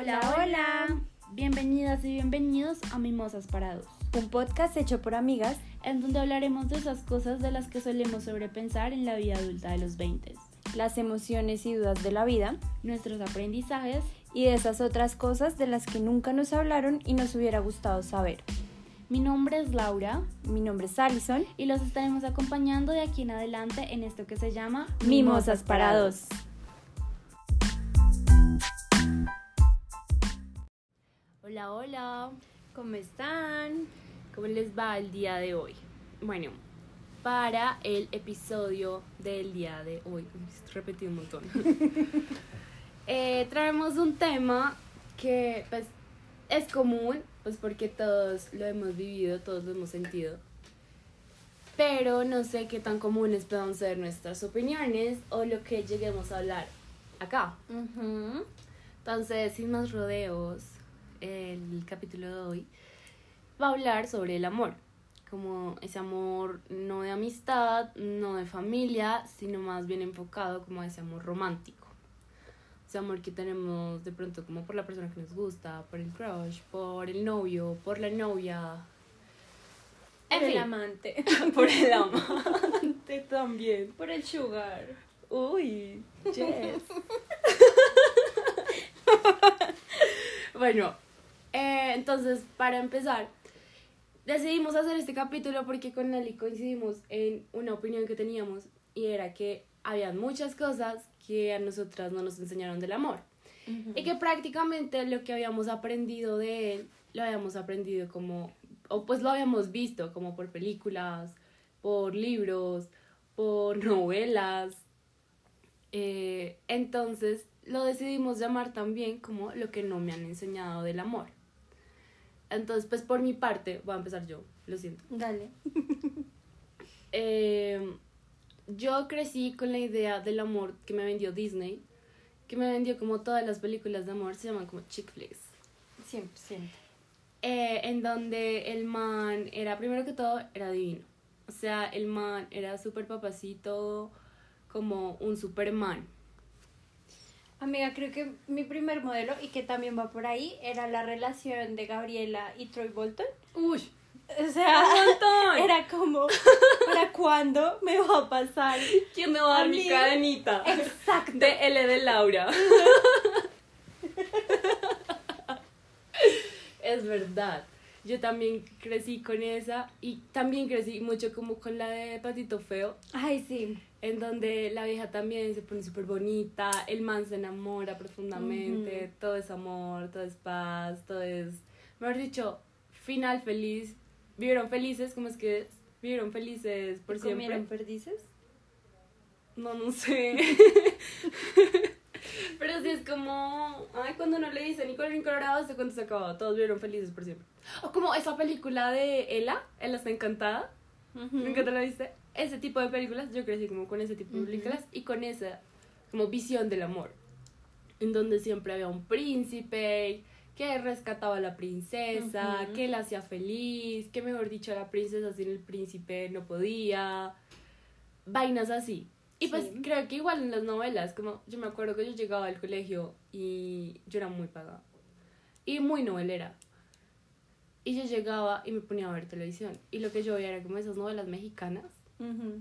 Hola, hola. Bienvenidas y bienvenidos a Mimosas para Dos, Un podcast hecho por amigas. en donde hablaremos de esas cosas de las que solemos sobrepensar en la vida adulta de los 20, las emociones y dudas de la vida nuestros aprendizajes y de esas otras cosas de las que nunca nos hablaron y nos hubiera gustado saber. Mi nombre es Laura Mi nombre es Alison. y los estaremos acompañando de aquí en adelante en esto que se llama Mimosas para dos. Hola, hola. ¿Cómo están? ¿Cómo les va el día de hoy? Bueno, para el episodio del día de hoy, repetí un montón, eh, traemos un tema que pues es común, pues porque todos lo hemos vivido, todos lo hemos sentido, pero no sé qué tan comunes puedan ser nuestras opiniones o lo que lleguemos a hablar acá. Entonces, sin más rodeos, el capítulo de hoy va a hablar sobre el amor, como ese amor no de amistad, no de familia, sino más bien enfocado como a ese amor romántico. Ese amor que tenemos de pronto como por la persona que nos gusta, por el crush, por el novio, por la novia. En Por el fin, amante. por el amante también. Por el sugar. Uy, yes. bueno, eh, entonces, para empezar, decidimos hacer este capítulo porque con Nelly coincidimos en una opinión que teníamos y era que había muchas cosas que a nosotras no nos enseñaron del amor. Y que prácticamente lo que habíamos aprendido de él, lo habíamos aprendido como, o pues lo habíamos visto como por películas, por libros, por novelas. Eh, entonces lo decidimos llamar también como lo que no me han enseñado del amor. Entonces, pues por mi parte, voy a empezar yo, lo siento. Dale. Eh, yo crecí con la idea del amor que me vendió Disney, que me vendió como todas las películas de amor, se llaman como chick flicks. 100%. Eh, en donde el man era, primero que todo, era divino. O sea, el man era súper papacito, como un superman. Amiga, creo que mi primer modelo, y que también va por ahí, era la relación de Gabriela y Troy Bolton. ¡Uy! O sea, ¡Un era como, ¿para cuándo me va a pasar? ¿Quién me va a dar A mi cadenita? Exacto. De L de Laura. es verdad. Yo también crecí con esa y también crecí mucho como con la de Patito Feo, Ay, sí. en donde la vieja también se pone súper bonita, el man se enamora profundamente, todo es amor, todo es paz, todo es, mejor dicho, final feliz, vivieron felices, ¿cómo es que es? Vivieron felices por siempre. ¿Comieron perdices? No, no sé. Pero sí es como. Ay, cuando no le dicen ni color colorado, hasta cuando se acabó. Todos vieron felices por siempre. O como esa película de Ella, Ella está encantada. ¿Nunca te la viste? Ese tipo de películas, yo crecí como con ese tipo de películas y con esa como visión del amor. En donde siempre había un príncipe que rescataba a la princesa, Ujú. que la hacía feliz, que mejor dicho la princesa sin el príncipe no podía. Vainas así. Y pues Sí. creo que igual en las novelas, como yo me acuerdo que yo llegaba al colegio y yo era muy pagada. Y muy novelera. Y yo llegaba y me ponía a ver televisión. Y lo que yo veía era como esas novelas mexicanas, Ujú.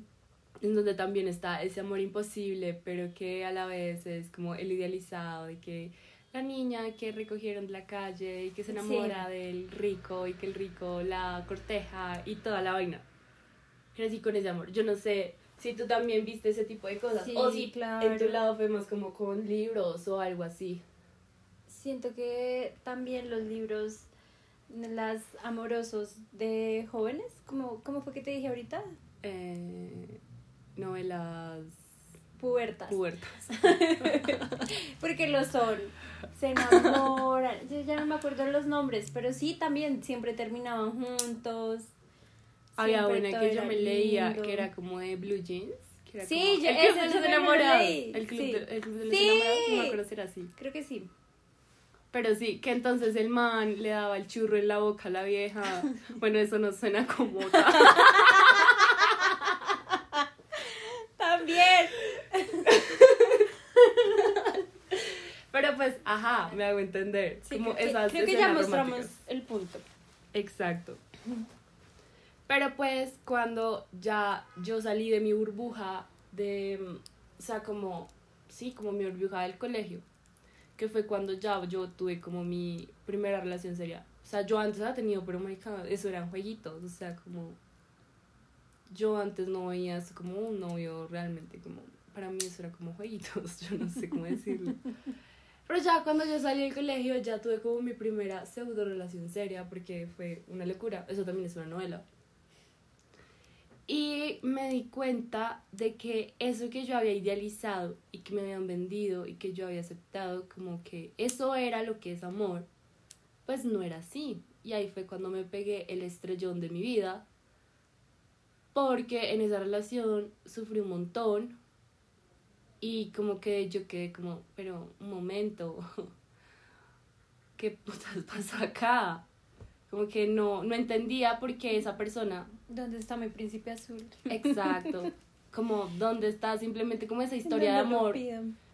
en donde también está ese amor imposible, pero que a la vez es como el idealizado de que la niña que recogieron de la calle y que se Sí. enamora del rico y que el rico la corteja y toda la vaina. Crecí con ese amor. Yo no sé si tú también viste ese tipo de cosas Sí, o si claro. en tu lado fue más como con libros o algo así. Siento que también los libros, las amorosos de jóvenes, como ¿cómo fue que te dije ahorita? Eh, novelas Pubertas. puertas. Porque lo son. Se enamoran. Yo ya no me acuerdo los nombres, pero sí también siempre terminaban juntos. Había una que yo me leía lindo. que era como de blue jeans. Que era Sí, como yo- el club de los enamorados. El club, sí. de, el club de los Sí. enamorados, no me acuerdo si era así. Creo que sí. Pero sí, que entonces el man le daba el churro en la boca a la vieja. Bueno, eso no suena como. También. Pero pues Ajá, me hago entender. Sí, como creo que- esas creo que ya mostramos románticas. el punto. Exacto. Pero pues cuando ya yo salí de mi burbuja de, o sea, como, sí, como mi burbuja del colegio, que fue cuando ya yo tuve como mi primera relación seria. O sea, yo antes había tenido, pero marica, eso eran jueguitos, o sea, como, yo antes no veía como un novio realmente, como, para mí eso era como jueguitos, yo no sé cómo decirlo. Pero ya cuando yo salí del colegio ya tuve como mi primera pseudo relación seria porque fue una locura. Eso también es una novela. Y me di cuenta de que eso que yo había idealizado y que me habían vendido y que yo había aceptado como que eso era lo que es amor, pues no era así. Y ahí fue cuando me pegué el estrellón de mi vida. Porque en esa relación sufrí un montón, y como que yo quedé como, pero un momento, ¿qué putas pasa acá? Como que no, no entendía por qué esa persona, ¿Dónde está mi príncipe azul? exacto, como dónde está simplemente como esa historia de No amor,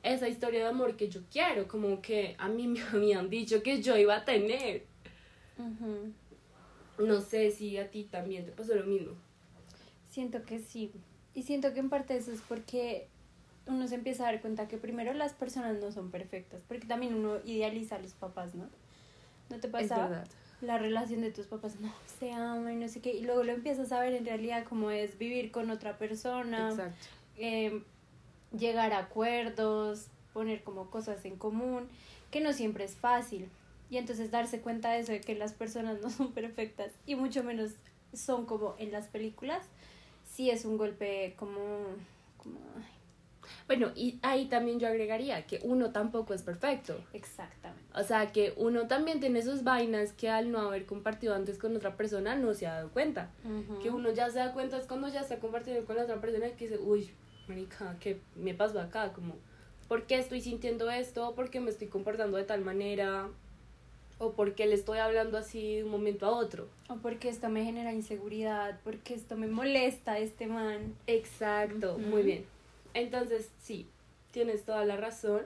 esa historia de amor que yo quiero, como que a mí me habían dicho que yo iba a tener. No sé si a ti también te pasó lo mismo. Siento que sí. Y siento que en parte eso es porque uno se empieza a dar cuenta que primero las personas no son perfectas, porque también uno idealiza a los papás, ¿no? ¿No te Es pasa? verdad. La relación de tus papás, no, se aman, no sé qué, y luego lo empiezas a ver en realidad cómo es vivir con otra persona, Exacto. eh, llegar a acuerdos, poner como cosas en común, que no siempre es fácil. Y entonces darse cuenta de eso, de que las personas no son perfectas y mucho menos son como en las películas, sí es un golpe como... como ay, Bueno, y ahí también yo agregaría que uno tampoco es perfecto. exactamente. O sea, que uno también tiene sus vainas que al no haber compartido antes con otra persona no se ha dado cuenta. Que uno ya se da cuenta es cuando ya está compartiendo con la otra persona que dice, uy, marica, ¿qué me pasó acá? Como, ¿por qué estoy sintiendo esto? ¿Por qué me estoy comportando de tal manera? ¿O por qué le estoy hablando así de un momento a otro? O porque esto me genera inseguridad, porque esto me molesta este man. Exacto, Ujú. muy bien. Entonces, sí, tienes toda la razón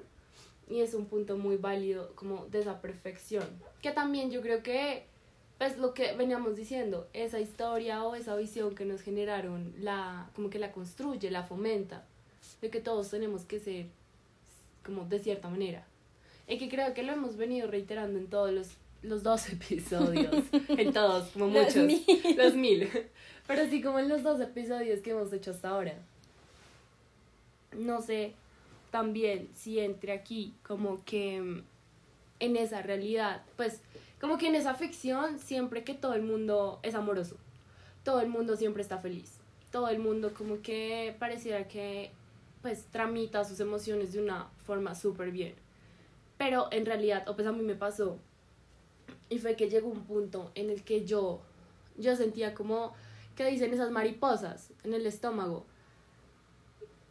y es un punto muy válido como de esa perfección. Que también yo creo que, pues lo que veníamos diciendo, esa historia o esa visión que nos generaron, la, como que la construye, la fomenta, de que todos tenemos que ser como de cierta manera. Y que creo que lo hemos venido reiterando en todos los, los dos episodios, en todos, como Los muchos, mil. los mil, pero sí como en los dos episodios que hemos hecho hasta ahora no sé también si entre aquí como que mm, en esa realidad, pues como que en esa ficción siempre que todo el mundo es amoroso, todo el mundo siempre está feliz, todo el mundo como que pareciera que pues tramita sus emociones de una forma súper bien, pero en realidad, o pues a mí me pasó, y fue que llegó un punto en el que yo, yo sentía como que dicen esas mariposas en el estómago,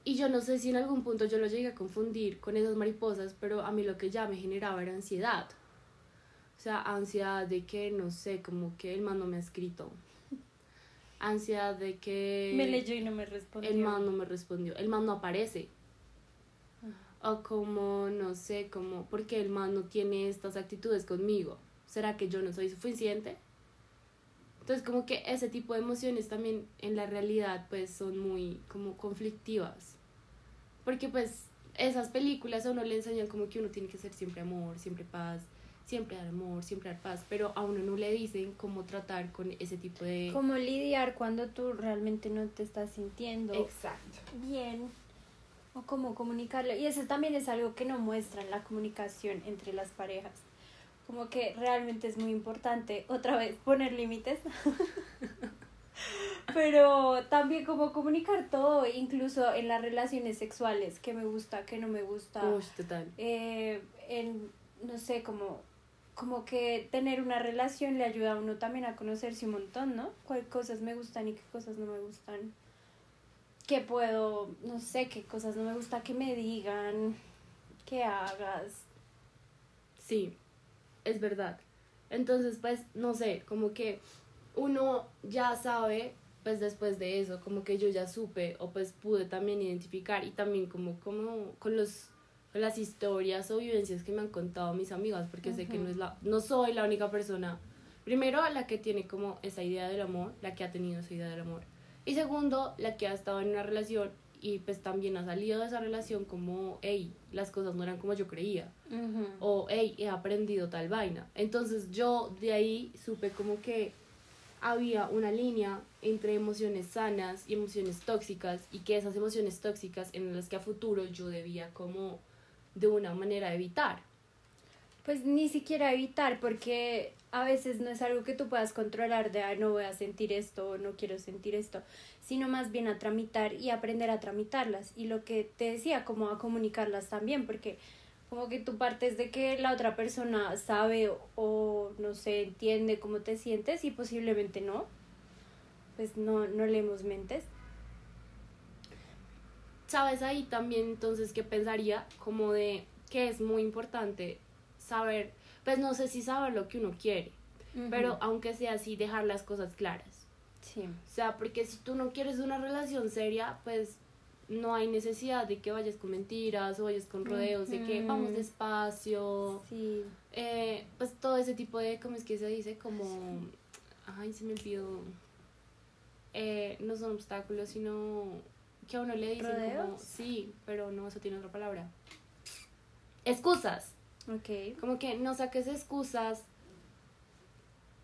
y yo no sé si en algún punto yo lo llegué a confundir con esas mariposas, pero a mí lo que ya me generaba era ansiedad. O sea, ansiedad de que, no sé, como que el man no me ha escrito. Ansiedad de que Me leyó y no me respondió. el man no me respondió. El man no aparece. O como, no sé, como, ¿por qué el man no tiene estas actitudes conmigo? ¿Será que yo no soy suficiente? Entonces, como que ese tipo de emociones también en la realidad, pues, son muy, como, conflictivas. Porque, pues, esas películas a uno le enseñan como que uno tiene que ser siempre amor, siempre paz, siempre dar amor, siempre dar paz, pero a uno no le dicen cómo tratar con ese tipo de... Cómo lidiar cuando tú realmente no te estás sintiendo Exacto. bien o cómo comunicarlo. Y eso también es algo que no muestran la comunicación entre las parejas. Como que realmente es muy importante, otra vez, poner límites. Pero también como comunicar todo, incluso en las relaciones sexuales, que me gusta, que no me gusta. Uy, total. eh, en, no sé, como, como que tener una relación le ayuda a uno también a conocerse un montón, ¿no? Cuáles cosas me gustan y qué cosas no me gustan. qué puedo, no sé, qué cosas no me gusta que me digan, que hagas. Sí, es verdad. Entonces, pues, no sé, como que uno ya sabe, pues después de eso, como que yo ya supe o pues pude también identificar y también como, como con los, las historias o vivencias que me han contado mis amigas, porque sé que no, es la, no soy la única persona, primero, la que tiene como esa idea del amor, la que ha tenido esa idea del amor, y segundo, la que ha estado en una relación y pues también ha salido de esa relación como, hey, las cosas no eran como yo creía, o hey, he aprendido tal vaina. Entonces yo de ahí supe como que había una línea entre emociones sanas y emociones tóxicas y que esas emociones tóxicas en las que a futuro yo debía como de una manera evitar. Pues ni siquiera evitar, porque a veces no es algo que tú puedas controlar de, no voy a sentir esto o no quiero sentir esto, sino más bien a tramitar y aprender a tramitarlas. Y lo que te decía, como a comunicarlas también, porque como que tú partes de que la otra persona sabe o, no sé, entiende cómo te sientes y posiblemente no, pues no, no leemos mentes. ¿Sabes ahí también entonces qué pensaría? Como de que es muy importante saber, pues no sé si saber lo que uno quiere, pero aunque sea así, dejar las cosas claras. Sí. O sea, porque si tú no quieres una relación seria, pues no hay necesidad de que vayas con mentiras o vayas con rodeos, de que vamos despacio. Sí. Eh, pues todo ese tipo de, ¿cómo es que se dice? Como, ay, se me olvidó. Eh, no son obstáculos, sino que a uno le dicen como, sí, pero no, eso tiene otra palabra. Excusas. Ok. Como que no saques excusas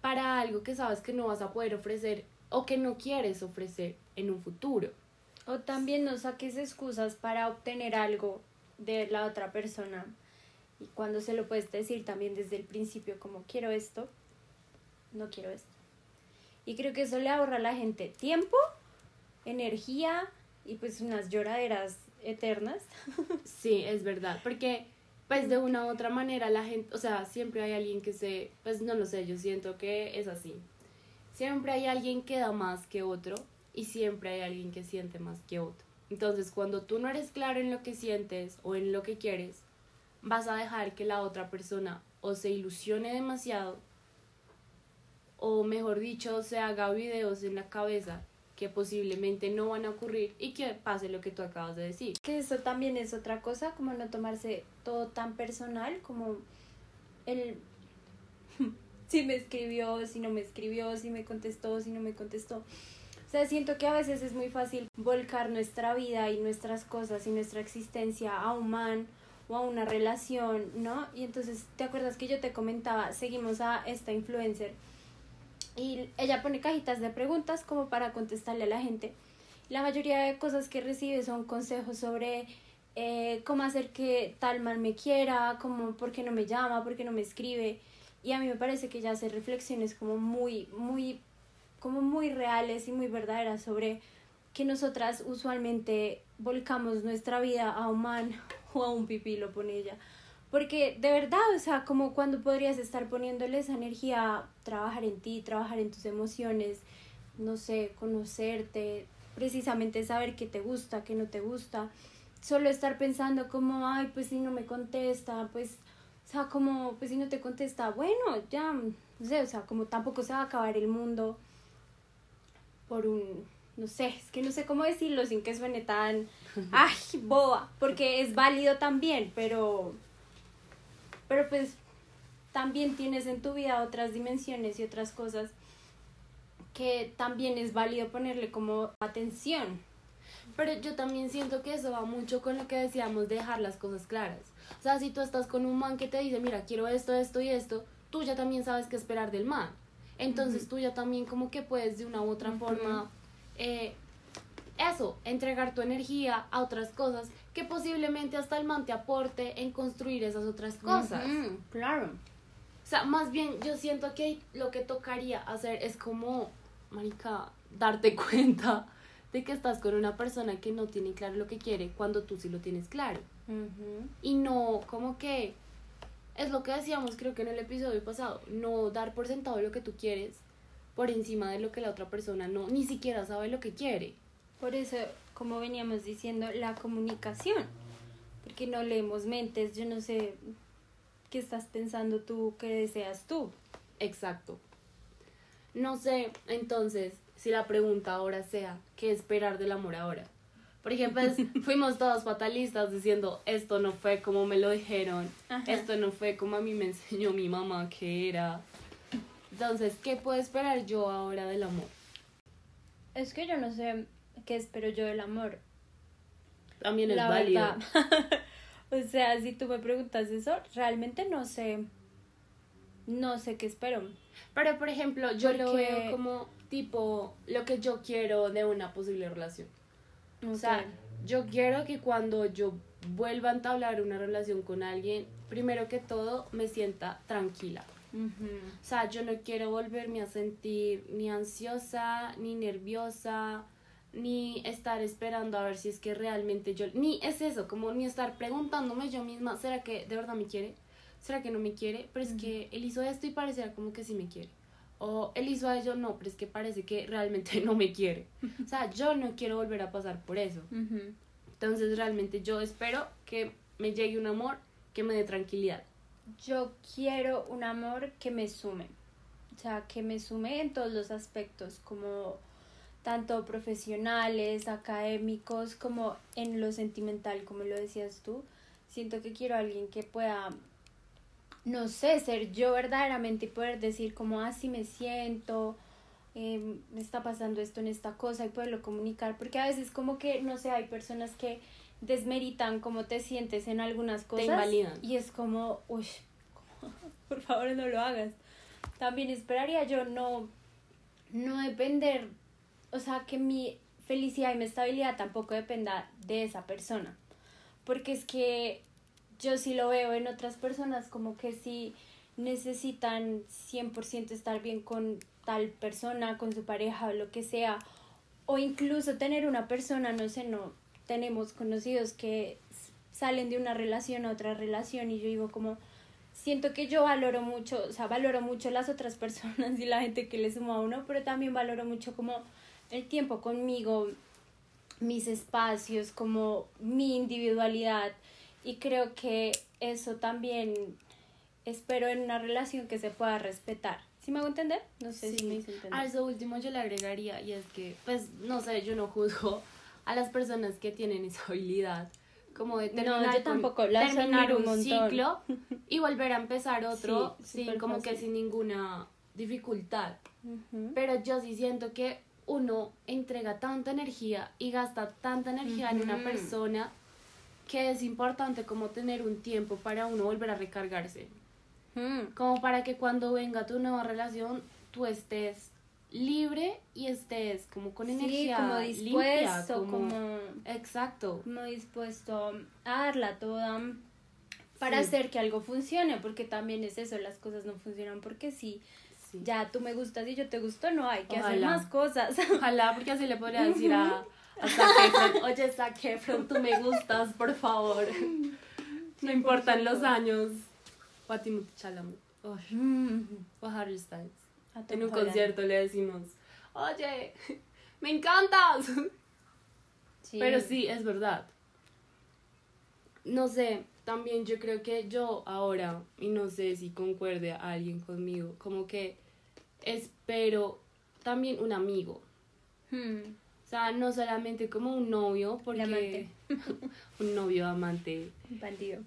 para algo que sabes que no vas a poder ofrecer o que no quieres ofrecer en un futuro. O también no saques excusas para obtener algo de la otra persona. Y cuando se lo puedes decir también desde el principio, como quiero esto, no quiero esto. Y creo que eso le ahorra a la gente tiempo, energía y pues unas lloraderas eternas. Sí, es verdad, porque pues de una u otra manera la gente, o sea, siempre hay alguien que se, pues no lo sé, yo siento que es así. Siempre hay alguien que da más que otro y siempre hay alguien que siente más que otro. Entonces, cuando tú no eres claro en lo que sientes o en lo que quieres, vas a dejar que la otra persona o se ilusione demasiado o mejor dicho, se haga videos en la cabeza que posiblemente no van a ocurrir y que pase lo que tú acabas de decir. Que eso también es otra cosa, como no tomarse todo tan personal, como el si me escribió, si no me escribió, si me contestó, si no me contestó sea, siento que a veces es muy fácil volcar nuestra vida y nuestras cosas y nuestra existencia a un man o a una relación, ¿no? Y entonces, ¿te acuerdas que yo te comentaba, seguimos a esta influencer y ella pone cajitas de preguntas como para contestarle a la gente. La mayoría de cosas que recibe son consejos sobre eh, cómo hacer que tal man me quiera, como por qué no me llama, por qué no me escribe. Y a mí me parece que ella hace reflexiones como muy, muy como muy reales y muy verdaderas sobre que nosotras usualmente volcamos nuestra vida a un man o a un pipí, lo pone ella. Porque de verdad, o sea, como cuando podrías estar poniéndole esa energía a trabajar en ti, trabajar en tus emociones, no sé, conocerte, precisamente saber qué te gusta, qué no te gusta. Solo estar pensando como, ay, pues si no me contesta, pues, o sea, como, pues si no te contesta, bueno, ya, no sé, o sea, como tampoco se va a acabar el mundo por un, no sé, es que no sé cómo decirlo sin que suene tan, ay, boba, porque es válido también, pero, pero pues también tienes en tu vida otras dimensiones y otras cosas que también es válido ponerle como atención. Pero yo también siento que eso va mucho con lo que decíamos de dejar las cosas claras. O sea, si tú estás con un man que te dice, mira, quiero esto, esto y esto, tú ya también sabes qué esperar del man. Entonces tú ya también como que puedes de una u otra forma, eh, eso, entregar tu energía a otras cosas que posiblemente hasta el man te aporte en construir esas otras cosas. claro. O sea, más bien yo siento que lo que tocaría hacer es como, marica, darte cuenta de que estás con una persona que no tiene claro lo que quiere cuando tú sí lo tienes claro. Y no como que es lo que decíamos creo que en el episodio pasado, no dar por sentado lo que tú quieres por encima de lo que la otra persona no, ni siquiera sabe lo que quiere. Por eso, como veníamos diciendo, la comunicación, porque no leemos mentes, yo no sé qué estás pensando tú, qué deseas tú. Exacto. No sé, entonces, si la pregunta ahora sea, ¿qué esperar del amor ahora? Porque pues fuimos todos fatalistas diciendo, esto no fue como me lo dijeron, Ajá. esto no fue como a mí me enseñó mi mamá que era. Entonces, ¿qué puedo esperar yo ahora del amor? Es que yo no sé qué espero yo del amor. También es la válido. o sea, si tú me preguntas eso, realmente no sé. No sé qué espero. Pero, por ejemplo, yo lo veo como tipo lo que yo quiero de una posible relación. O sea, yo quiero que cuando yo vuelva a entablar una relación con alguien, primero que todo me sienta tranquila. O sea, yo no quiero volverme a sentir ni ansiosa, ni nerviosa, ni estar esperando a ver si es que realmente yo... Ni es eso, como ni estar preguntándome yo misma, ¿será que de verdad me quiere? ¿Será que no me quiere? Pero es que él hizo esto y parecía como que sí me quiere. O él hizo a ello, no, pero es que parece que realmente no me quiere. O sea, yo no quiero volver a pasar por eso. Entonces realmente yo espero que me llegue un amor que me dé tranquilidad. Yo quiero un amor que me sume. O sea, que me sume en todos los aspectos, como tanto profesionales, académicos, como en lo sentimental, como lo decías tú. Siento que quiero a alguien que pueda, no sé, ser yo verdaderamente y poder decir como así me siento, eh, me está pasando esto en esta cosa y poderlo comunicar, porque a veces como que, no sé, hay personas que desmeritan cómo te sientes en algunas cosas invalidan. y es como, uy, por favor no lo hagas. También esperaría yo no, no depender, o sea, que mi felicidad y mi estabilidad tampoco dependa de esa persona. Porque es que yo sí lo veo en otras personas como que sí necesitan 100% estar bien con tal persona, con su pareja o lo que sea. O incluso tener una persona, no sé, no tenemos conocidos que salen de una relación a otra relación y yo digo como siento que yo valoro mucho, o sea, valoro mucho las otras personas y la gente que le suma a uno, pero también valoro mucho como el tiempo conmigo, mis espacios, como mi individualidad y creo que eso también espero en una relación que se pueda respetar. ¿Sí me hago entender? No sé si Sí. me hice entender. A eso último yo le agregaría y es que, pues, no sé, yo no juzgo a las personas que tienen esa habilidad como de No, terminar, yo con- tampoco, las terminar un, un ciclo y volver a empezar otro Sí, sin como que fácil. sin ninguna dificultad. Ujú. Pero yo sí siento que uno entrega tanta energía y gasta tanta energía en una persona que es importante como tener un tiempo para uno volver a recargarse. Mm. Como para que cuando venga tu nueva relación tú estés libre y estés como con Sí, energía como limpia, dispuesto, como- como, Exacto. como dispuesto a darla toda para Sí. hacer que algo funcione, porque también es eso, las cosas no funcionan porque sí, Sí. ya tú me gustas y yo te gusto, no hay que hacer más cosas. Ojalá, porque así le podría decir a Zac Efron, oye Zac Efron, tú me gustas, por favor. No importan los años. O a Chalamet. Mm. O a Harry Styles. A En un Holland. concierto le decimos, oye, me encantas. Sí. Pero sí, es verdad. No sé, también yo creo que yo ahora, y no sé si concuerde a alguien conmigo, como que espero también un amigo. Mm. Sea, no solamente como un novio, porque amante. un novio amante. Bandido.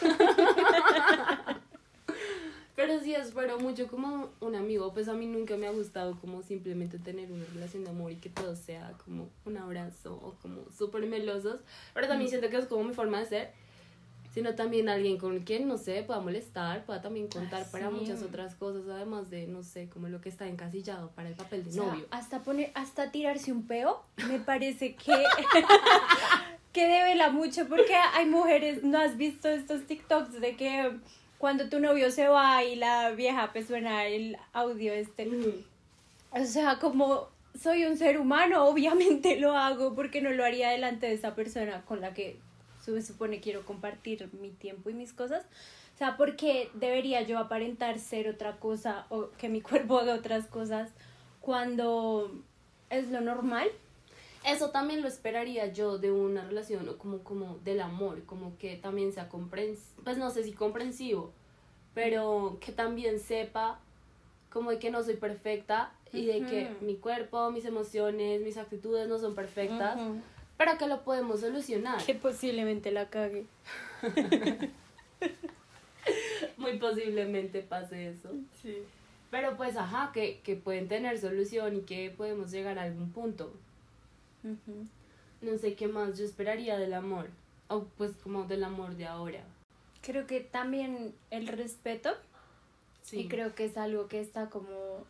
Pero sí espero mucho como un amigo. Pues a mí nunca me ha gustado como simplemente tener una relación de amor y que todo sea como un abrazo o como súper melosos. Pero también siento que es como mi forma de ser. Sino también alguien con quien, no sé, pueda molestar, pueda también contar para sí. muchas otras cosas, además de, no sé, como lo que está encasillado para el papel de O sea, novio. hasta poner, hasta tirarse un peo, me parece que, que devela mucho, porque hay mujeres, ¿no has visto estos TikToks de que cuando tu novio se va y la vieja pues suena el audio este? O sea, como soy un ser humano, obviamente lo hago porque no lo haría delante de esa persona con la que se supone quiero compartir mi tiempo y mis cosas. O sea, porque debería yo aparentar ser otra cosa o que mi cuerpo haga otras cosas cuando es lo normal. Eso también lo esperaría yo de una relación o como, como del amor, como que también sea comprensivo, pues no sé si comprensivo, pero que también sepa como de que no soy perfecta y de que Ujú. mi cuerpo, mis emociones, mis actitudes no son perfectas, Ujú. Pero que lo podemos solucionar. Que posiblemente la cague. Muy posiblemente pase eso. Sí. Pero pues, ajá, que, que pueden tener solución y que podemos llegar a algún punto. No sé qué más yo esperaría del amor. O pues como del amor de ahora. Creo que también el respeto. Sí. Y creo que es algo que está como,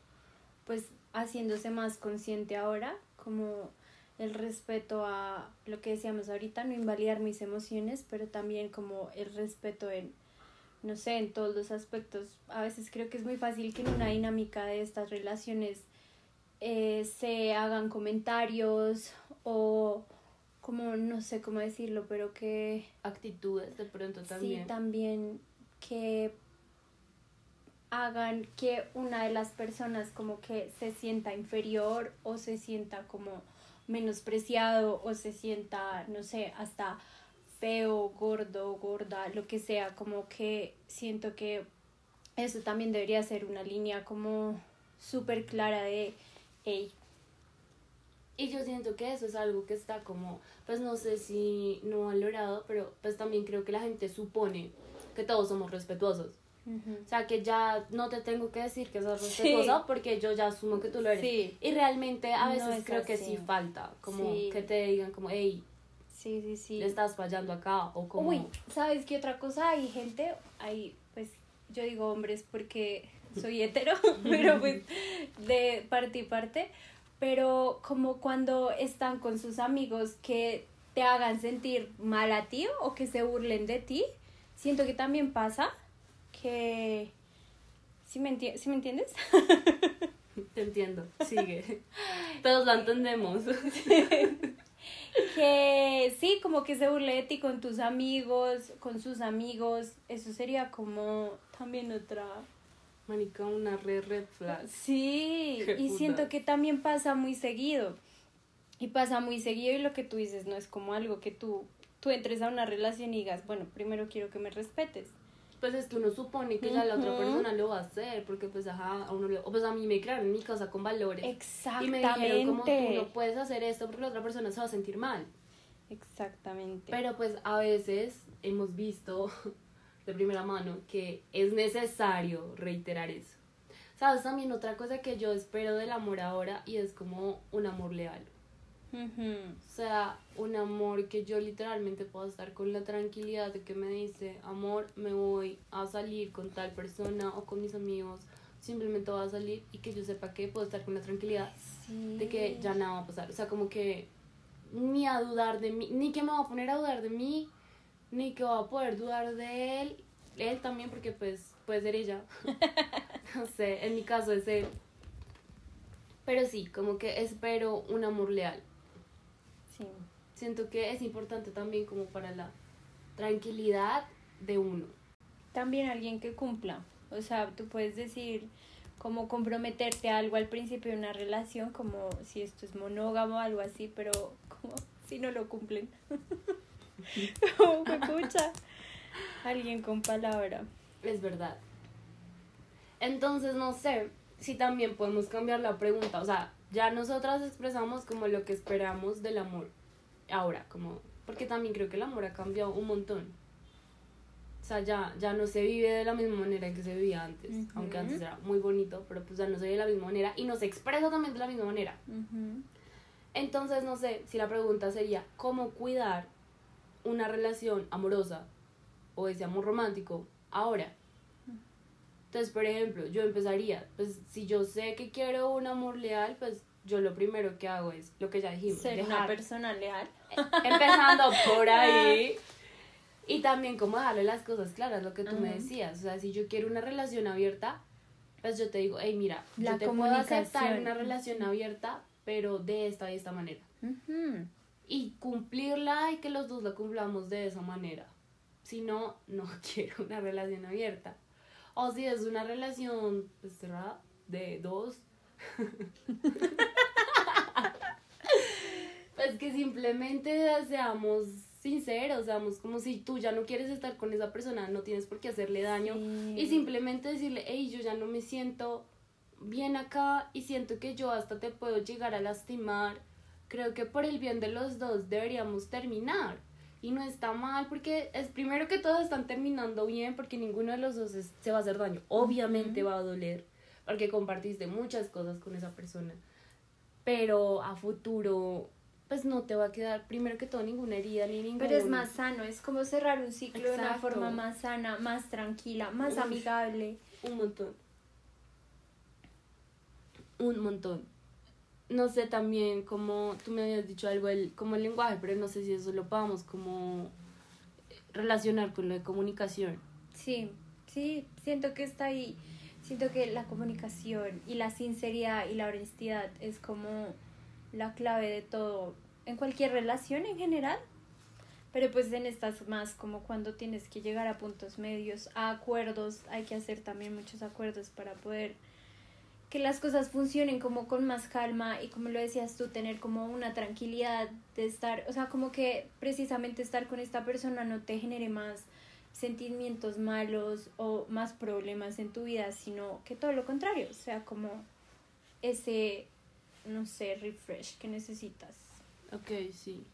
pues, haciéndose más consciente ahora. Como el respeto a lo que decíamos ahorita, no invalidar mis emociones, pero también como el respeto en, no sé, en todos los aspectos. A veces creo que es muy fácil que en una dinámica de estas relaciones eh, se hagan comentarios o como no sé cómo decirlo, pero que Actitudes de pronto también. sí también que hagan que una de las personas como que se sienta inferior o se sienta como menospreciado o se sienta, no sé, hasta feo, gordo, gorda, lo que sea, como que siento que eso también debería ser una línea como súper clara de, hey, Y yo siento que eso es algo que está como, pues no sé si no valorado, pero pues también creo que la gente supone que todos somos respetuosos. O sea, que ya no te tengo que decir que sos Sí. respetuosa porque yo ya asumo que tú lo eres. Sí. Y realmente a No veces es creo que así. sí falta, como Sí. que te digan como, hey, sí, sí, sí. le estás fallando acá, o como... Uy, ¿sabes qué otra cosa? Hay gente, hay, pues, yo digo hombres porque soy hetero, pero pues de parte y parte, pero como cuando están con sus amigos que te hagan sentir mal a ti o que se burlen de ti, siento que también pasa que... ¿Sí me, enti- ¿sí me entiendes? Te entiendo, sigue. Todos lo entendemos. que sí, como que se burle de ti con tus amigos, con sus amigos, eso sería como también otra... Manica, una red red flag. Sí, Qué y siento que también pasa muy seguido. Y pasa muy seguido y lo que tú dices no es como algo que tú, tú entres a una relación y digas, bueno, primero quiero que me respetes. Pues es que uno supone que ya la otra persona lo va a hacer, porque pues ajá, a uno le- o pues a mí me crearon en mi casa con valores. Y Exactamente. me dijeron como tú no puedes hacer esto porque la otra persona se va a sentir mal. Exactamente. Pero pues a veces hemos visto de primera mano que es necesario reiterar eso. ¿Sabes? También otra cosa que yo espero del amor ahora y es como un amor leal. O sea, un amor que yo literalmente puedo estar con la tranquilidad de que me dice, amor, me voy a salir con tal persona o con mis amigos, simplemente voy a salir y que yo sepa que puedo estar con la tranquilidad Sí. de que ya nada va a pasar. O sea, como que ni a dudar de mí, ni que me va a poner a dudar de mí, ni que va a poder dudar de él, él también, porque pues puede ser ella. no sé, en mi caso es él. Pero sí, como que espero un amor leal. Sí. Siento que es importante también como para la tranquilidad de uno. También alguien que cumpla. O sea, tú puedes decir como comprometerte a algo al principio de una relación, como si esto es monógamo o algo así, pero como si no lo cumplen. como escucha alguien con palabra. Es verdad. Entonces, no sé si también podemos cambiar la pregunta. O sea, ya nosotras expresamos como lo que esperamos del amor. Ahora, como... Porque también creo que el amor ha cambiado un montón. O sea, ya, ya no se vive de la misma manera que se vivía antes. Aunque antes era muy bonito, pero pues ya no se vive de la misma manera. Y no se expresa también de la misma manera. Entonces, no sé si la pregunta sería, ¿cómo cuidar una relación amorosa o ese amor romántico ahora? Entonces, por ejemplo, yo empezaría, pues si yo sé que quiero un amor leal, pues yo lo primero que hago es lo que ya dijimos, Ser una persona leal. empezando por ahí. Y también como dejarle las cosas claras, lo que tú me decías. O sea, si yo quiero una relación abierta, pues yo te digo, hey, mira, La yo te puedo aceptar una relación abierta, pero de esta y esta manera. Y cumplirla y que los dos la cumplamos de esa manera. Si no, no quiero una relación abierta. O si es una relación pues, cerrada de dos. pues que simplemente seamos sinceros, seamos como si tú ya no quieres estar con esa persona, no tienes por qué hacerle daño. Sí. Y simplemente decirle, hey, yo ya no me siento bien acá y siento que yo hasta te puedo llegar a lastimar. creo que por el bien de los dos deberíamos terminar. Y no está mal porque es primero que todos están terminando bien porque ninguno de los dos es- se va a hacer daño. Obviamente va a doler porque compartiste muchas cosas con esa persona. Pero a futuro, pues no te va a quedar primero que todo ninguna herida ni ningún... Pero es más sano, es como cerrar un ciclo de una forma más sana, más tranquila, más amigable. Un montón. Un montón. No sé también como tú me habías dicho algo el, como el lenguaje, pero no sé si eso lo podamos como relacionar con lo de comunicación. Sí, sí, siento que está ahí. Siento que la comunicación y la sinceridad y la honestidad es como la clave de todo, en cualquier relación en general. Pero pues en estas más como cuando tienes que llegar a puntos medios, a acuerdos, hay que hacer también muchos acuerdos para poder que las cosas funcionen como con más calma y como lo decías tú, tener como una tranquilidad de estar, o sea, como que precisamente estar con esta persona no te genere más sentimientos malos o más problemas en tu vida, sino que todo lo contrario, o sea, como ese, no sé, refresh que necesitas. Ok, sí.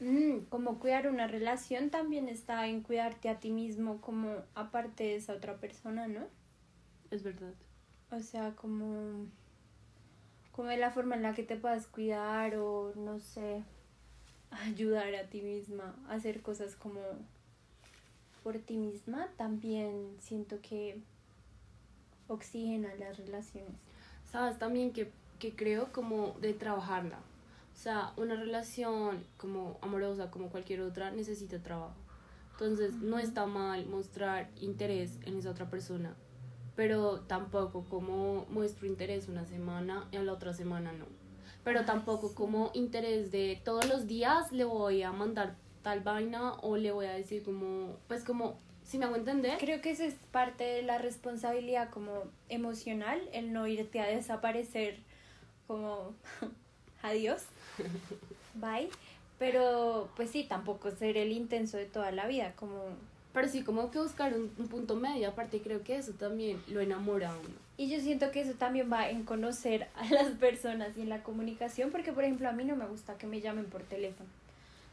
Mm, como cuidar una relación también está en cuidarte a ti mismo como aparte de esa otra persona, ¿no? Es verdad. O sea, como, como la forma en la que te puedas cuidar o no sé, ayudar a ti misma hacer cosas como por ti misma, también siento que oxigena las relaciones. Sabes también que, que creo como de trabajarla. O sea, una relación como amorosa, como cualquier otra, necesita trabajo. Entonces, no está mal mostrar interés en esa otra persona, pero tampoco como muestro interés una semana y a la otra semana no. Pero Ay, tampoco como interés de todos los días le voy a mandar tal vaina o le voy a decir como, pues como, si me hago entender. Creo que eso es parte de la responsabilidad como emocional, el no irte a desaparecer como adiós, bye. Pero pues sí, tampoco ser el intenso de toda la vida, como... Pero sí, como que buscar un, un punto medio, aparte creo que eso también lo enamora a uno. Y yo siento que eso también va en conocer a las personas y en la comunicación, porque por ejemplo a mí no me gusta que me llamen por teléfono.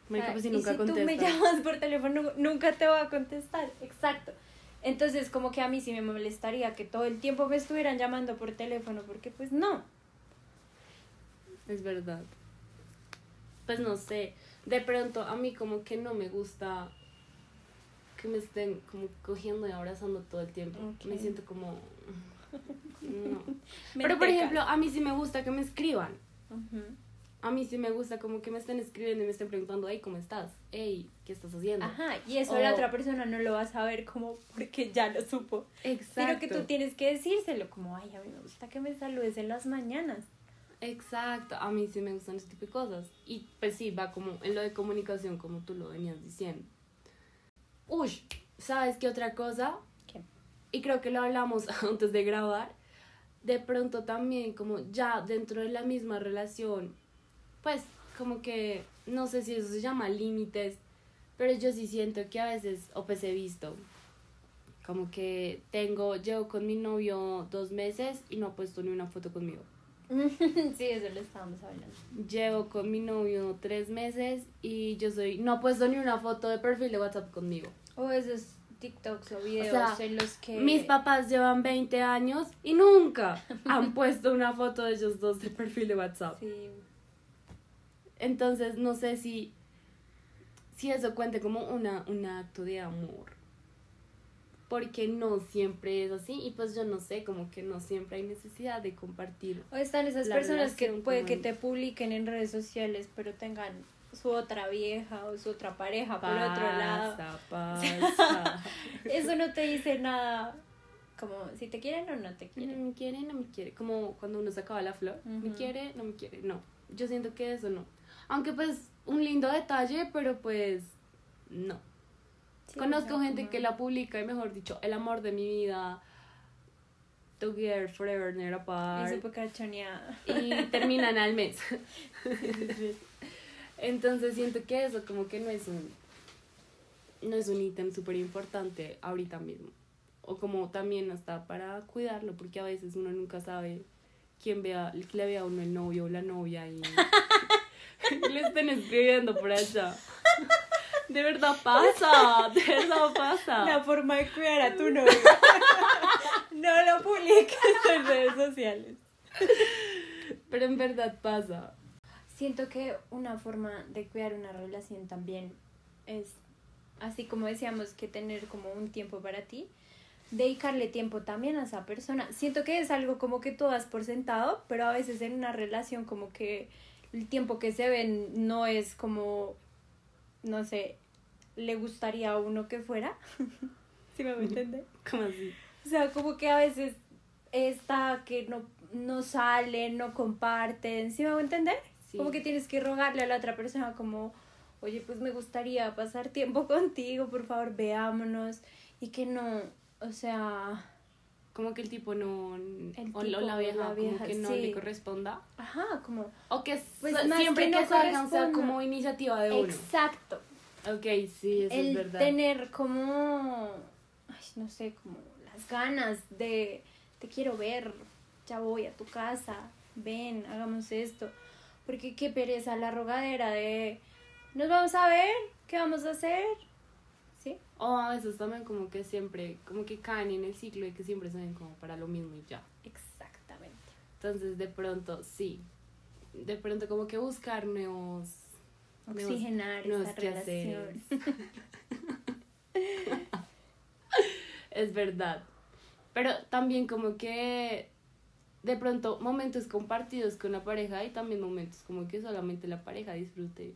Marica, Ah, pues si y nunca si tú me llamas por teléfono, nunca te voy a contestar. Exacto. Entonces, como que a mí sí me molestaría que todo el tiempo me estuvieran llamando por teléfono, porque pues no. Es verdad. Pues no sé, de pronto a mí como que no me gusta que me estén como cogiendo y abrazando todo el tiempo. Me siento como... No. Pero por ejemplo, a mí sí me gusta que me escriban. A mí sí me gusta como que me estén escribiendo y me estén preguntando, hey, ¿cómo estás? Hey, ¿qué estás haciendo? Ajá, y eso O- la otra persona no lo va a saber como porque ya lo supo. Exacto. Sino que tú tienes que decírselo, como, ay, a mí me gusta que me saludes en las mañanas. Exacto, a mí sí me gustan ese tipo de cosas. Y pues sí, va como en lo de comunicación, como tú lo venías diciendo. Uy, ¿sabes qué otra cosa? ¿Qué? Y creo que lo hablamos antes de grabar. De pronto también, como ya dentro de la misma relación, pues como que, no sé si eso se llama límites, pero yo sí siento que a veces, o pues he visto, como que tengo, llevo con mi novio dos meses y no ha puesto ni una foto conmigo. sí, eso lo estábamos hablando. Llevo con mi novio tres meses y yo soy, no ha puesto ni una foto de perfil de WhatsApp conmigo. O esos TikToks o videos sea, en los que... Mis papás llevan 20 años y nunca han puesto una foto de ellos dos de perfil de WhatsApp. Sí. Entonces no sé si, si eso cuente como una, un acto de amor. Porque no siempre es así y pues yo no sé, como que no siempre hay necesidad de compartir. O están esas personas que puede que te publiquen en redes sociales, pero tengan su otra vieja o su otra pareja por otro lado. Pasa, pasa. Eso no te dice nada como si te quieren o no te No quieren. me quiere, no me quiere. Como cuando uno sacaba la flor. Me quiere, no me quiere. No. Yo siento que eso no. Aunque pues un lindo detalle, pero pues no. Sí, Conozco gente que la publica y mejor dicho, el amor de mi vida. Together forever, never Y apart. cachoneada. Y terminan al mes. Entonces siento que eso como que no es un no es un ítem súper importante ahorita mismo. O como también hasta para cuidarlo, porque a veces uno nunca sabe quien vea, le vea a uno el novio o la novia y, y le estén escribiendo por allá. De verdad pasa, de verdad pasa. La forma de cuidar a tu novio. no lo publiques en redes sociales. Pero en verdad pasa. Siento que una forma de cuidar una relación también es, así como decíamos, que tener como un tiempo para ti, dedicarle tiempo también a esa persona. Siento que es algo como que tú das por sentado, pero a veces en una relación como que el tiempo que se ven no es como, no sé, le gustaría a uno que fuera. ¿Sí me voy a entender? ¿Cómo así? O sea, como que a veces está que no, no salen, no comparten, ¿sí me voy a entender? Sí. Como que tienes que rogarle a la otra persona como, oye, pues me gustaría pasar tiempo contigo, por favor, veámonos. Y que no, o sea, Como que el tipo no. El o, tipo la vieja, la vieja, como que no sí. le corresponda. ajá, como... O que Pues siempre que no salgan sea como iniciativa de uno. Exacto. Ok, sí, eso el es verdad. tener como, ay, no sé, como las ganas de, te quiero ver, ya voy a tu casa, ven, hagamos esto. Porque qué pereza la rogadera de, nos vamos a ver, ¿qué vamos a hacer? O a veces también como que siempre, como que caen en el ciclo y que siempre se ven como para lo mismo y ya. Exactamente. Entonces de pronto, sí. De pronto como que buscar nuevos... Oxigenar nuevos relación. Es verdad. Pero también como que de pronto momentos compartidos con la pareja y también momentos como que solamente la pareja disfrute.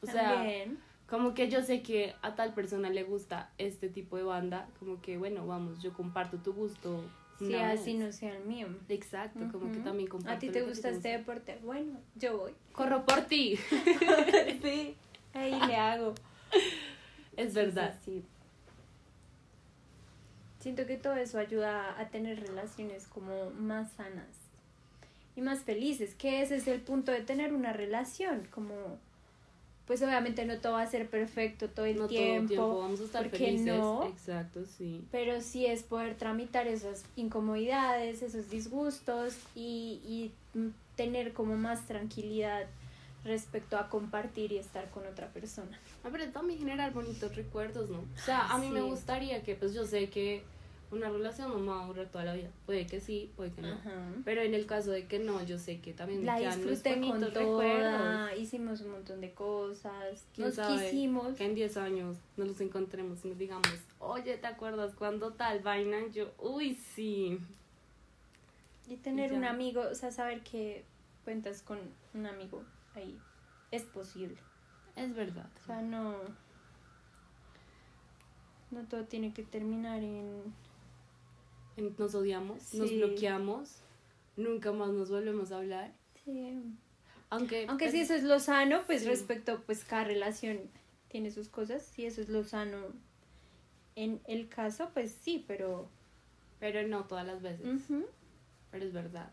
O sea, También. Como que yo sé que a tal persona le gusta este tipo de banda, como que bueno, vamos, yo comparto tu gusto. Sí, así vez. no sea el mío. Exacto, como que también comparto. ¿A ti te gusta este deporte? Bueno, yo voy. Corro por ti. sí, ahí le hago. Es Sí, verdad. sí, sí. Siento que todo eso ayuda a tener relaciones como más sanas y más felices, que ese es el punto de tener una relación, como pues obviamente no todo va a ser perfecto todo el no tiempo, todo el tiempo vamos a estar ¿por qué felices. no? Exacto, sí. pero sí es poder tramitar esas incomodidades, esos disgustos y, y tener como más tranquilidad respecto a compartir y estar con otra persona. Ah, pero también generar bonitos recuerdos, ¿no? O sea, a mí me Sí. gustaría que, pues yo sé que una relación no me va a durar toda la vida. Puede que sí, puede que no. Ajá. Pero en el caso de que no, yo sé que también La disfruté con toda, hicimos un montón de cosas, ¿Quién nos sabe? quisimos. Que en 10 años nos los encontremos y nos digamos, oye, ¿te acuerdas cuando tal vaina? Yo, uy, sí. Y tener un amigo, o sea, saber que cuentas con un amigo ahí es posible. Es verdad. O sea, no. No todo tiene que terminar en. Nos odiamos, nos bloqueamos, nunca más nos volvemos a hablar. Sí. Aunque, Aunque pues, si eso es lo sano, pues Sí. respecto, pues cada relación tiene sus cosas. Si eso es lo sano en el caso, pues sí, pero. Pero no todas las veces. Pero es verdad.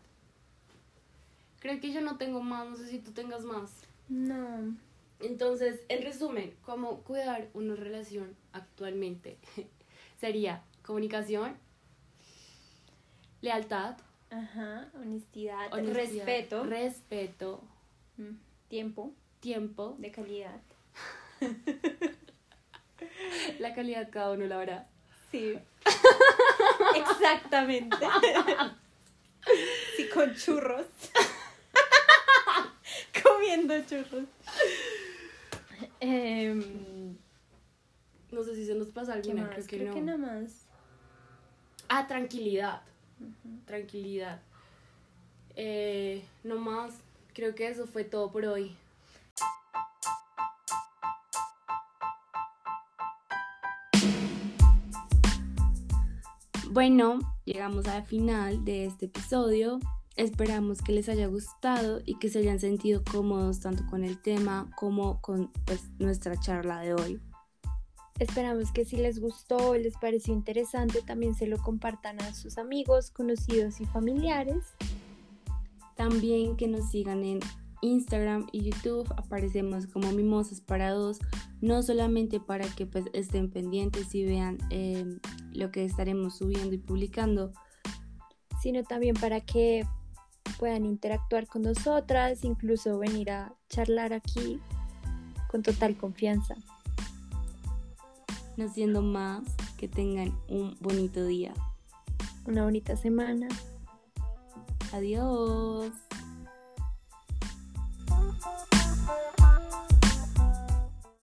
Creo que yo no tengo más, no sé si tú tengas más. No. Entonces, en resumen, cómo cuidar una relación actualmente sería comunicación, lealtad, Ajá, honestidad, honestidad, respeto, respeto, mm, tiempo tiempo, de calidad. la calidad cada uno la verá. Sí. Exactamente. Sí, con churros. Comiendo churros. Em, No sé si se nos pasa ¿Qué alguna, creo que Creo no. que nada más. Ah, tranquilidad. Tranquilidad. Eh, no más, creo que eso fue todo por hoy. Bueno, llegamos al final de este episodio. Esperamos que les haya gustado y que se hayan sentido cómodos tanto con el tema como con pues, nuestra charla de hoy. Esperamos que si les gustó, les pareció interesante, también se lo compartan a sus amigos, conocidos y familiares. También que nos sigan en Instagram y YouTube. Aparecemos como Mimosas para dos. No solamente para que pues estén pendientes y vean eh, lo que estaremos subiendo y publicando. sino también para que puedan interactuar con nosotras, incluso venir a charlar aquí con total confianza. No siendo más, que tengan un bonito día. Una bonita semana. Adiós.